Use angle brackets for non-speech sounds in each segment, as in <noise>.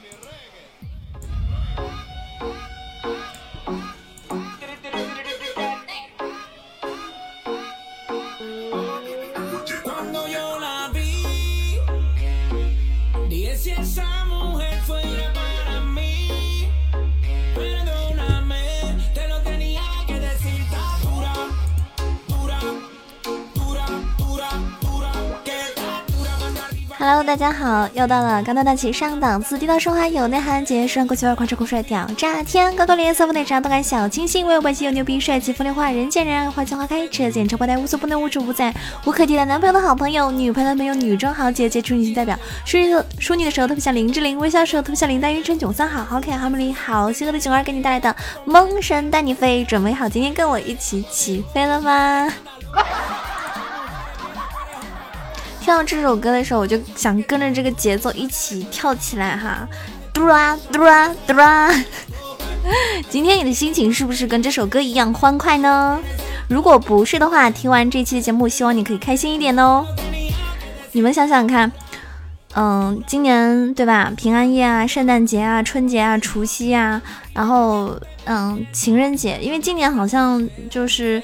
mi rey. Hello，大家好，又到了高端大气上档次、低调奢华有内涵、节约时尚、国际范儿、狂车酷帅、屌炸天、高高脸色、不内啥动感小清新、唯有百气又牛逼、帅气风流话、人见人爱、花见花开、车见车爆胎、无所不能、无处不在、无可替代、男朋友的好朋友、女朋友的朋友、女装豪杰、杰出女性代表、淑女的淑女的时候特别像林志玲，微笑的时候特别像林黛玉、陈囧三好好看、好美丽、好邪恶的囧儿给你带来的梦神带你飞，准备好今天跟我一起起飞了吗？听到这首歌的时候，我就想跟着这个节奏一起跳起来哈，嘟啊嘟啊嘟啊！<laughs> 今天你的心情是不是跟这首歌一样欢快呢？如果不是的话，听完这期的节目，希望你可以开心一点哦。你们想想看，嗯，今年对吧？平安夜啊，圣诞节啊，春节啊，除夕啊，然后嗯，情人节，因为今年好像就是。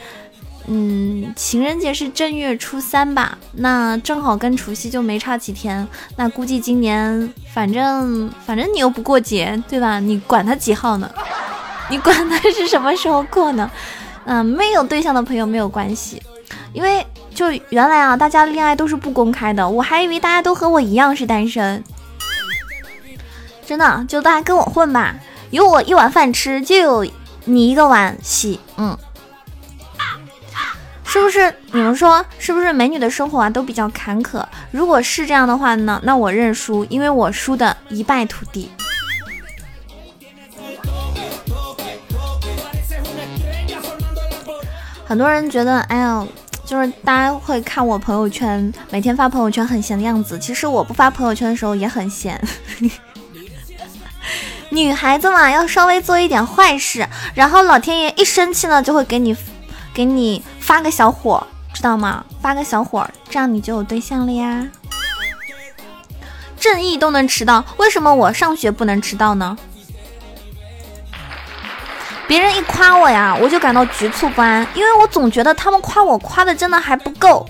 嗯，情人节是正月初三吧？那正好跟除夕就没差几天。那估计今年，反正反正你又不过节，对吧？你管他几号呢？<laughs> 你管他是什么时候过呢？嗯，没有对象的朋友没有关系，因为就原来啊，大家恋爱都是不公开的，我还以为大家都和我一样是单身。真的，就大家跟我混吧，有我一碗饭吃，就有你一个碗洗。嗯。是不是你们说是不是美女的生活啊都比较坎坷？如果是这样的话呢，那我认输，因为我输的一败涂地。很多人觉得，哎呀，就是大家会看我朋友圈，每天发朋友圈很闲的样子。其实我不发朋友圈的时候也很闲。<laughs> 女孩子嘛，要稍微做一点坏事，然后老天爷一生气呢，就会给你。给你发个小火，知道吗？发个小火，这样你就有对象了呀。正义都能迟到，为什么我上学不能迟到呢？别人一夸我呀，我就感到局促不安，因为我总觉得他们夸我夸的真的还不够。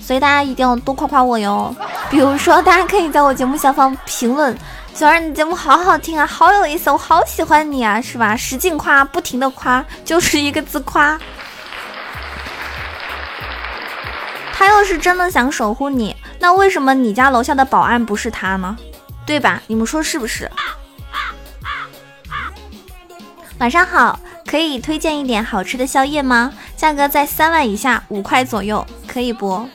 所以大家一定要多夸夸我哟。比如说，大家可以在我节目下方评论。小二，你节目好好听啊，好有意思，我好喜欢你啊，是吧？使劲夸，不停的夸，就是一个字夸。他要是真的想守护你，那为什么你家楼下的保安不是他呢？对吧？你们说是不是？晚上好，可以推荐一点好吃的宵夜吗？价格在三万以下，五块左右，可以不？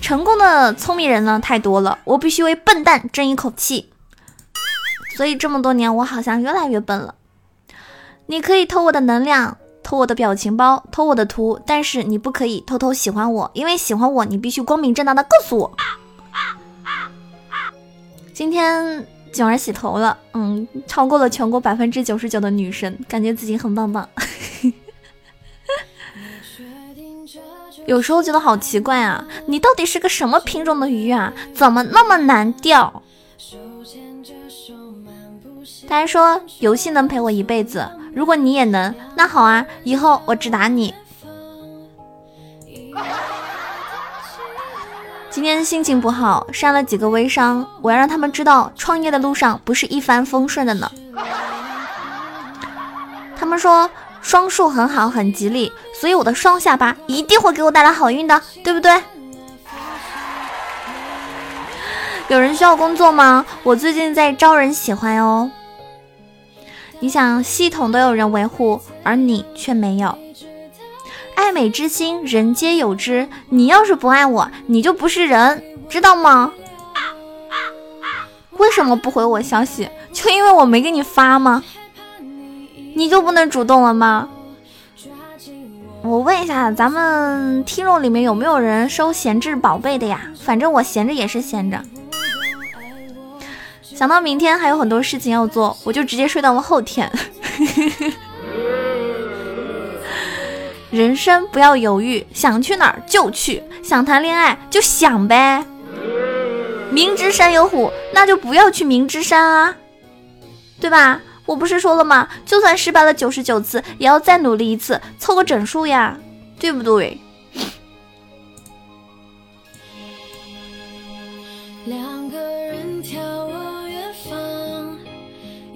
成功的聪明人呢太多了，我必须为笨蛋争一口气。所以这么多年，我好像越来越笨了。你可以偷我的能量，偷我的表情包，偷我的图，但是你不可以偷偷喜欢我，因为喜欢我，你必须光明正大的告诉我。今天囧儿洗头了，嗯，超过了全国百分之九十九的女生，感觉自己很棒棒。<laughs> 有时候觉得好奇怪啊，你到底是个什么品种的鱼啊？怎么那么难钓？他还说游戏能陪我一辈子，如果你也能，那好啊，以后我只打你。今天心情不好，删了几个微商，我要让他们知道创业的路上不是一帆风顺的呢。他们说。双数很好，很吉利，所以我的双下巴一定会给我带来好运的，对不对？有人需要工作吗？我最近在招人喜欢哦。你想，系统都有人维护，而你却没有。爱美之心，人皆有之。你要是不爱我，你就不是人，知道吗？为什么不回我消息？就因为我没给你发吗？你就不能主动了吗？我问一下，咱们听众里面有没有人收闲置宝贝的呀？反正我闲着也是闲着。想到明天还有很多事情要做，我就直接睡到了后天。人生不要犹豫，想去哪儿就去，想谈恋爱就想呗。明知山有虎，那就不要去明知山啊，对吧？我不是说了吗？就算失败了九十九次，也要再努力一次，凑个整数呀，对不对？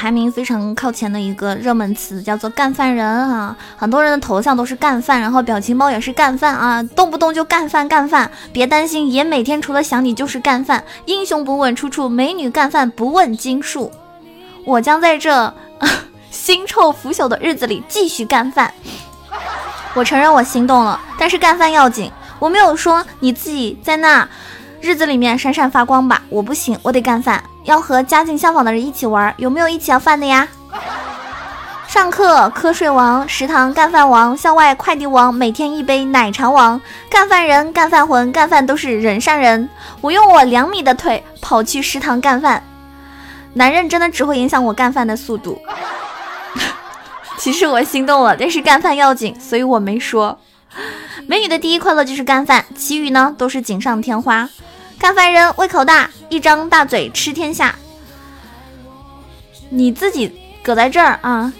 排名非常靠前的一个热门词，叫做“干饭人”啊。很多人的头像都是干饭，然后表情包也是干饭啊，动不动就干饭干饭。别担心，爷每天除了想你就是干饭。英雄不问出处，美女干饭不问斤数。我将在这 <laughs> 腥臭腐朽的日子里继续干饭。我承认我心动了，但是干饭要紧。我没有说你自己在那日子里面闪闪发光吧，我不行，我得干饭，要和家境相仿的人一起玩，有没有一起要饭的呀？上课瞌睡王，食堂干饭王，校外快递王，每天一杯奶茶王，干饭人，干饭魂，干饭都是人上人。我用我两米的腿跑去食堂干饭，男人真的只会影响我干饭的速度。<laughs> 其实我心动了，但是干饭要紧，所以我没说。美女的第一快乐就是干饭，其余呢都是锦上添花。干饭人胃口大，一张大嘴吃天下。你自己搁在这儿啊，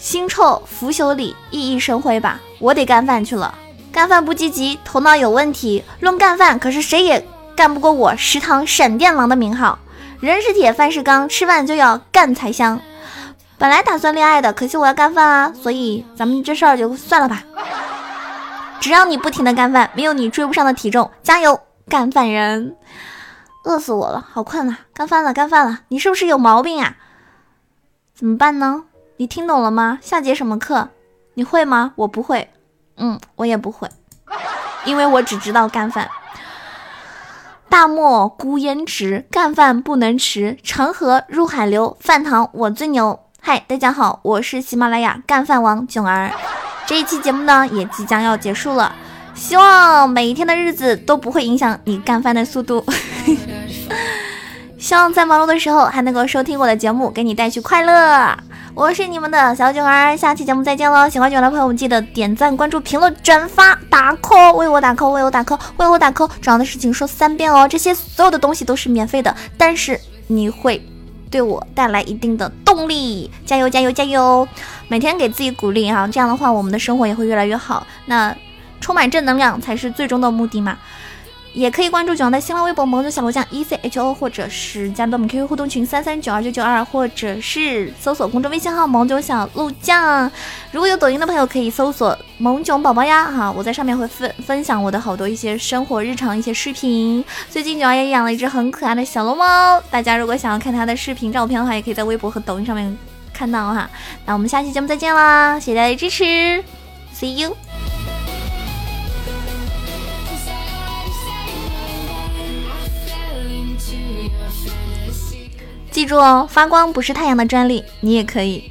腥臭腐朽里熠熠生辉吧。我得干饭去了，干饭不积极，头脑有问题。论干饭，可是谁也干不过我食堂闪电狼的名号。人是铁，饭是钢，吃饭就要干才香。本来打算恋爱的，可惜我要干饭啊，所以咱们这事儿就算了吧。只要你不停的干饭，没有你追不上的体重，加油，干饭人！饿死我了，好困啊！干饭了，干饭了，你是不是有毛病啊？怎么办呢？你听懂了吗？下节什么课？你会吗？我不会，嗯，我也不会，因为我只知道干饭。大漠孤烟直，干饭不能迟。长河入海流，饭堂我最牛。嗨，大家好，我是喜马拉雅干饭王囧儿。这一期节目呢，也即将要结束了。希望每一天的日子都不会影响你干饭的速度。<laughs> 希望在忙碌的时候还能够收听我的节目，给你带去快乐。我是你们的小囧儿，下期节目再见喽！喜欢囧儿的朋友们记得点赞、关注、评论、转发、打 call，为我打 call，为我打 call，为我打 call。重要的事情说三遍哦，这些所有的东西都是免费的，但是你会。对我带来一定的动力，加油加油加油！每天给自己鼓励啊，这样的话我们的生活也会越来越好。那充满正能量才是最终的目的嘛。也可以关注九儿的新浪微博“萌九小罗酱 E C H O”，或者是加入我们 QQ 互动群三三九二九九二，或者是搜索公众微信号“萌囧小鹿酱”。如果有抖音的朋友，可以搜索“萌囧宝宝”呀，哈，我在上面会分分享我的好多一些生活日常一些视频。最近九儿也养了一只很可爱的小龙猫，大家如果想要看它的视频照片的话，也可以在微博和抖音上面看到哈。那我们下期节目再见啦，谢谢大家的支持，See you。记住哦，发光不是太阳的专利，你也可以。